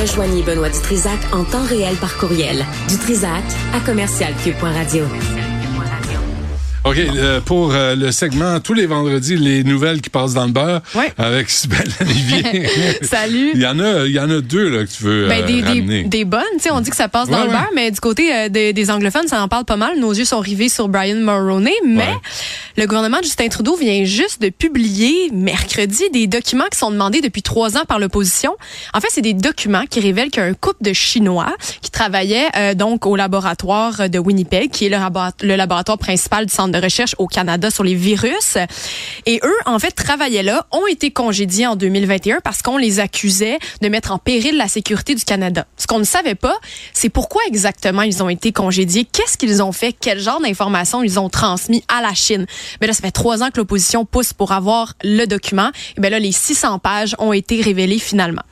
Rejoignez Benoît Dutrisac en temps réel par courriel. Dutrisac à commercialcube.radio. OK, euh, pour euh, le segment tous les vendredis, les nouvelles qui passent dans le beurre Ouais. avec Sybelle Olivier. Salut. Il y en a, il y en a deux là, que tu veux Ben, euh, des, des, ramener. des bonnes, tu sais, on dit que ça passe dans Ouais, le ouais. beurre, mais du côté euh, des, des anglophones, ça en parle pas mal. Nos yeux sont rivés sur Brian Mulroney, mais le gouvernement de Justin Trudeau vient juste de publier mercredi des documents qui sont demandés depuis trois ans par l'opposition. En fait, c'est des documents qui révèlent qu'un couple de Chinois qui travaillait euh, donc au laboratoire de Winnipeg, qui est le, le laboratoire principal du Centre de recherche au Canada sur les virus, et eux, en fait, travaillaient là, ont été congédiés en 2021 parce qu'on les accusait de mettre en péril la sécurité du Canada. Ce qu'on ne savait pas, c'est pourquoi exactement ils ont été congédiés, qu'est-ce qu'ils ont fait, quel genre d'informations ils ont transmis à la Chine. Mais là, ça fait trois ans que l'opposition pousse pour avoir le document. Et bien là, les 600 pages ont été révélées finalement.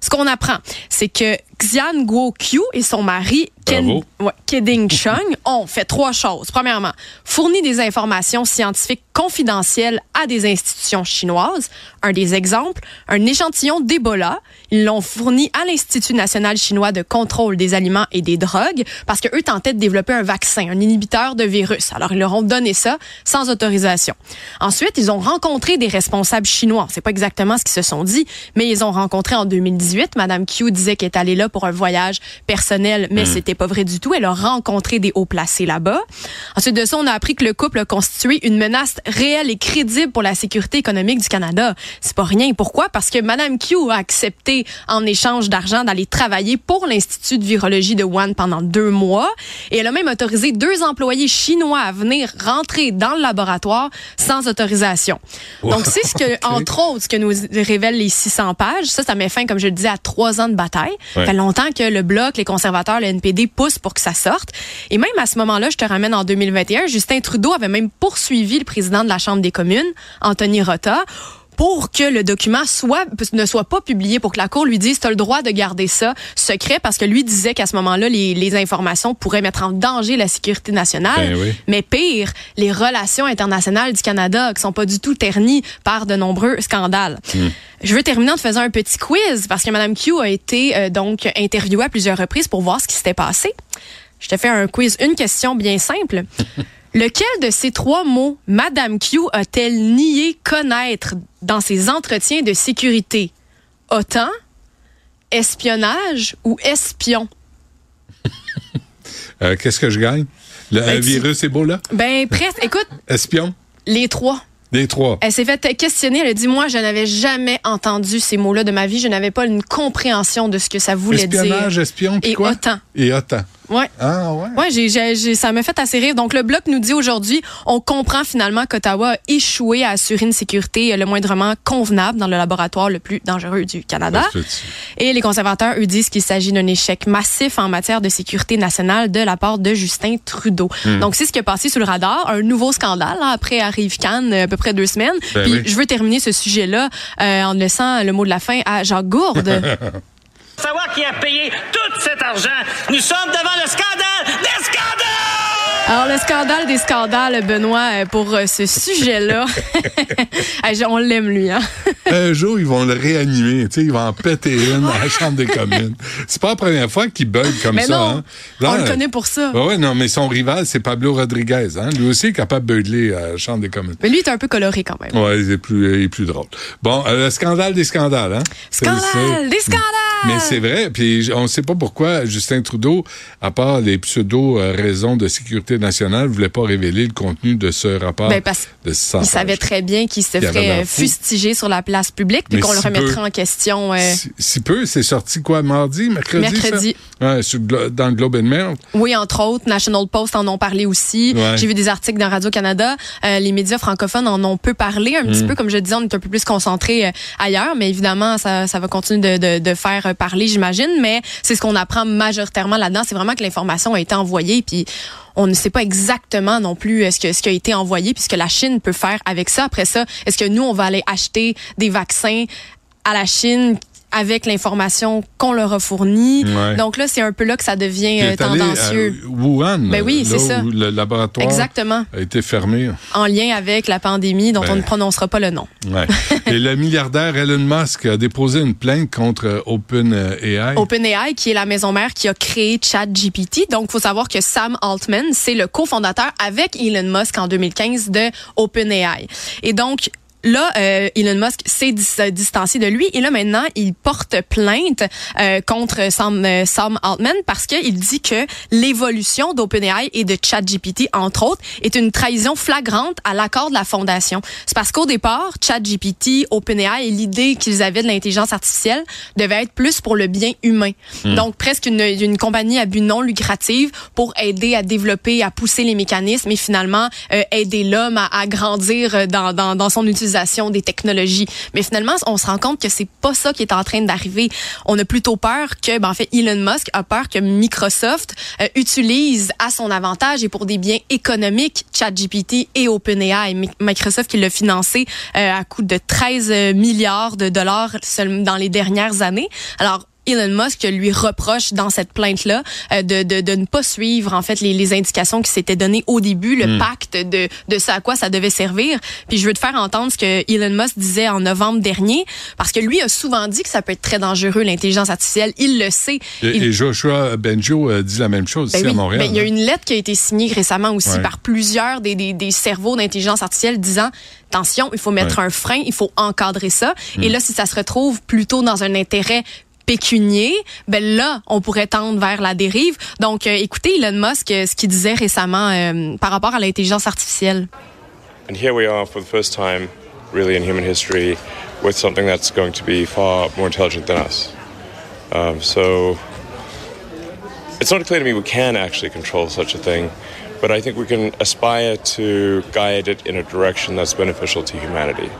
Ce qu'on apprend, c'est que Xian Guo-Qiu et son mari Ken, ouais, Keding Chung ont fait trois choses. Premièrement, fourni des informations scientifiques confidentielles à des institutions chinoises. Un des exemples, un échantillon d'Ebola. Ils l'ont fourni à l'Institut national chinois de contrôle des aliments et des drogues parce que eux tentaient de développer un vaccin, un inhibiteur de virus. Alors ils leur ont donné ça sans autorisation. Ensuite, ils ont rencontré des responsables chinois. C'est pas exactement ce qu'ils se sont dit, mais ils ont rencontré en 2018. Madame Q disait qu'elle est allée là pour un voyage personnel, mais c'était pas vrai du tout. Elle a rencontré des hauts placés là-bas. Ensuite de ça, on a appris que le couple a constitué une menace réelle et crédible pour la sécurité économique du Canada. C'est pas rien. Pourquoi? Parce que Madame Q a accepté en échange d'argent d'aller travailler pour l'Institut de virologie de Wuhan pendant deux mois. Et elle a même autorisé deux employés chinois à venir rentrer dans le laboratoire sans autorisation. Donc, c'est ce que, entre autres, ce que nous révèlent les 600 pages. Ça, ça met fin, comme je le disais, à trois ans de bataille. Ouais. Longtemps que le Bloc, les conservateurs, le NPD pour que ça sorte. Et même à ce moment-là, je te ramène en 2021, Justin Trudeau avait même poursuivi le président de la Chambre des communes, Anthony Rota, pour que le document soit ne soit pas publié pour que la cour lui dise tu as le droit de garder ça secret parce que lui disait qu'à ce moment-là les, les informations pourraient mettre en danger la sécurité nationale Ben oui. mais pire les relations internationales du Canada qui sont pas du tout ternies par de nombreux scandales. Je veux terminer en te faisant un petit quiz parce que Madame Q a été euh, donc interviewée à plusieurs reprises pour voir ce qui s'était passé. Je te fais un quiz, une question bien simple. Lequel de ces trois mots Madame Q a-t-elle nié connaître dans ses entretiens de sécurité? Autant, espionnage ou espion? Euh, Qu'est-ce que je gagne? Le Ben, un tu- virus Ebola? Ben, presque. Écoute, Espion? les trois. Les trois. Elle s'est fait questionner. Elle a dit, moi, je n'avais jamais entendu ces mots-là de ma vie. Je n'avais pas une compréhension de ce que ça voulait Espionnage, dire. espion, puis Et quoi? autant. Et autant. Ouais. Ah, ouais. Ouais, j'ai, j'ai- j'ai- ça me fait assez rire. Donc, le Bloc nous dit aujourd'hui, on comprend finalement qu'Ottawa a échoué à assurer une sécurité euh, le moindrement convenable dans le laboratoire le plus dangereux du Canada. Et les conservateurs, eux, disent qu'il s'agit d'un échec massif en matière de sécurité nationale de la part de Justin Trudeau. Hmm. Donc, c'est ce qui est passé sous le radar. Un nouveau scandale là, après arrive Cannes, à peu près deux semaines. Ben Puis, oui. je veux terminer ce sujet-là euh, en laissant le mot de la fin à Jacques Gourde. Savoir qui a payé tout cet argent. Nous sommes devant le scandale des scandales! Alors, le scandale des scandales, Benoît, euh, pour euh, ce sujet-là. On l'aime, lui. Hein? un jour, ils vont le réanimer. Tu sais, ils vont en péter une à la Chambre des communes. C'est pas la première fois qu'il bug comme Mais ça. non, hein. on le connaît pour ça. Ouais, non, mais son rival, c'est Pablo Rodriguez. Hein? Lui aussi est capable de beugler à la Chambre des communes. Mais lui, il est un peu coloré quand même. Ouais, il est plus, il est plus drôle. Bon, euh, le scandale des scandales, hein? Scandale! Des scandales! Mais c'est vrai, puis on ne sait pas pourquoi Justin Trudeau, à part les pseudo-raisons de sécurité nationale, voulait pas révéler le contenu de ce rapport Ben, parce de 600 Il savait très bien qu'il se Il ferait fustiger sur la place publique puis qu'on le remettrait peu. en question. euh, Si, si peu, c'est sorti quoi, mardi, mercredi? ça? Mercredi. Ouais, sur dans le Globe and Mail. Oui, entre autres, National Post en ont parlé aussi. Ouais. J'ai vu des articles dans Radio-Canada. Euh, les médias francophones en ont peu parlé. Un petit Mm. peu, comme je disais, on est un peu plus concentré euh, ailleurs, mais évidemment, ça, ça va continuer de, de, de faire euh, parler, j'imagine. Mais c'est ce qu'on apprend majoritairement là-dedans. C'est vraiment que l'information a été envoyée, puis on ne sait pas exactement non plus euh, ce, que, ce qui a été envoyé, puis ce que la Chine peut faire avec ça. Après ça, est-ce que nous, on va aller acheter des vaccins à la Chine avec l'information qu'on leur a fournie. Ouais. Donc là, c'est un peu là que ça devient euh, tendancieux. à Wuhan, Ben oui, c'est ça. où le laboratoire Exactement. a été fermé. En lien avec la pandémie dont Ben. on ne prononcera pas le nom. Ouais. Et le milliardaire Elon Musk a déposé une plainte contre OpenAI. OpenAI, qui est la maison mère qui a créé ChatGPT. Donc, il faut savoir que Sam Altman, c'est le cofondateur avec Elon Musk en 2015 de OpenAI. Et donc, Là, euh, Elon Musk s'est euh, distancié de lui et là maintenant, il porte plainte euh, contre Sam, euh, Sam Altman parce qu'il dit que l'évolution d'OpenAI et de ChatGPT, entre autres, est une trahison flagrante à l'accord de la fondation. C'est parce qu'au départ, ChatGPT, OpenAI et l'idée qu'ils avaient de l'intelligence artificielle devait être plus pour le bien humain. Donc presque une, une compagnie à but non lucratif pour aider à développer, à pousser les mécanismes et finalement euh, aider l'homme à, à grandir dans, dans, dans son utilisation des technologies. Mais finalement, on se rend compte que c'est pas ça qui est en train d'arriver. On a plutôt peur que, ben, en fait, Elon Musk a peur que Microsoft euh, utilise à son avantage et pour des biens économiques ChatGPT et OpenAI. Mi- Microsoft qui l'a financé euh, à coût de 13 milliards de dollars dans les dernières années. Alors Elon Musk lui reproche dans cette plainte-là euh, de, de, de ne pas suivre en fait les, les indications qui s'étaient données au début, le pacte de, de ce à quoi ça devait servir. Puis je veux te faire entendre ce que Elon Musk disait en novembre dernier, parce que lui a souvent dit que ça peut être très dangereux l'intelligence artificielle. Il le sait. Et, Il- et Joshua Benjo a dit la même chose ben ici oui. à Montréal. Ben, il y a hein. une lettre qui a été signée récemment aussi Ouais. par plusieurs des, des, des cerveaux d'intelligence artificielle disant attention, il faut mettre Ouais. Hmm. un frein, il faut encadrer ça. Et là, si ça se retrouve plutôt dans un intérêt pécunier, ben là, on pourrait tendre vers la dérive. Donc, euh, écoutez Elon Musk, euh, ce qu'il disait récemment euh, par rapport à l'intelligence artificielle. And here we are for the first time, really in human history, with something that's going to be far more intelligent than us. Um, so it's not clear to me we can actually control such a thing, but I think we can aspire to guide it in a direction that's beneficial to humanity.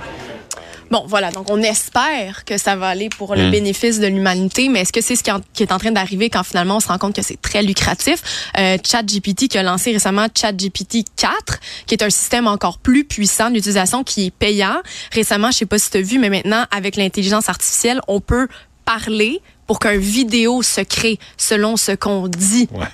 Bon, voilà, donc on espère que ça va aller pour Hmm. le bénéfice de l'humanité, mais est-ce que c'est ce qui, en- qui est en train d'arriver quand finalement on se rend compte que c'est très lucratif? Euh, ChatGPT qui a lancé récemment ChatGPT 4, qui est un système encore plus puissant d'utilisation qui est payant. Récemment, je sais pas si tu as vu, mais maintenant, avec l'intelligence artificielle, on peut parler pour qu'un vidéo se crée selon ce qu'on dit. Ouais.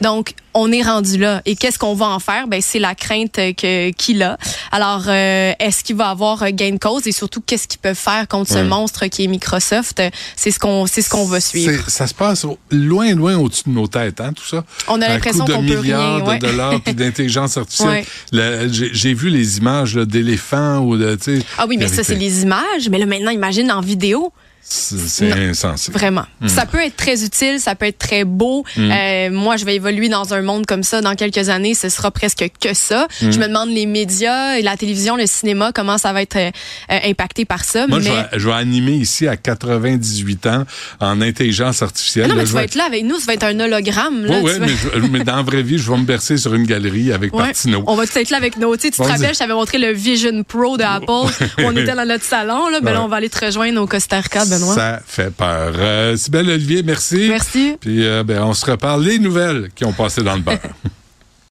Donc, on est rendu là. Et qu'est-ce qu'on va en faire? Ben, c'est la crainte que, qu'il a. Alors, euh, est-ce qu'il va avoir euh, gain de cause? Et surtout, qu'est-ce qu'ils peuvent faire contre ce monstre qui est Microsoft? C'est ce qu'on, c'est ce qu'on va suivre. Ça se passe loin, loin au-dessus de nos têtes, hein, tout ça. On a l'impression qu'on peut milliards rien, ouais. de dollars puis d'intelligence artificielle. Ouais. J'ai j'ai vu les images là, d'éléphants ou de. Ah oui, mais ça, c'est les images. Mais là, maintenant, imagine en vidéo. C'est insensé. Vraiment. Hmm. Ça peut être très utile, ça peut être très beau. Euh, moi, je vais évoluer dans un monde comme ça dans quelques années. Ce sera presque que ça. Hmm. Je me demande les médias, la télévision, le cinéma, comment ça va être euh, euh, impacté par ça. Moi, mais... je, vais, je vais animer ici à 98 ans en intelligence artificielle. Non, mais Là, tu vas être là avec nous, ça va être un hologramme. Là, tu vas- mais, je- mais dans la vraie vie, je vais me bercer sur une galerie avec Ouais. On va être là avec nos. Tu sais, tu te rappelles, je t'avais montré le Vision Pro de Apple. on était dans notre salon. Là, ben là, on va aller te rejoindre au Costa Rica, Benoît? Ça fait peur. Euh, Sybelle Olivier, merci. Merci. Puis euh, ben, on se reparle les nouvelles qui ont passé dans le beurre.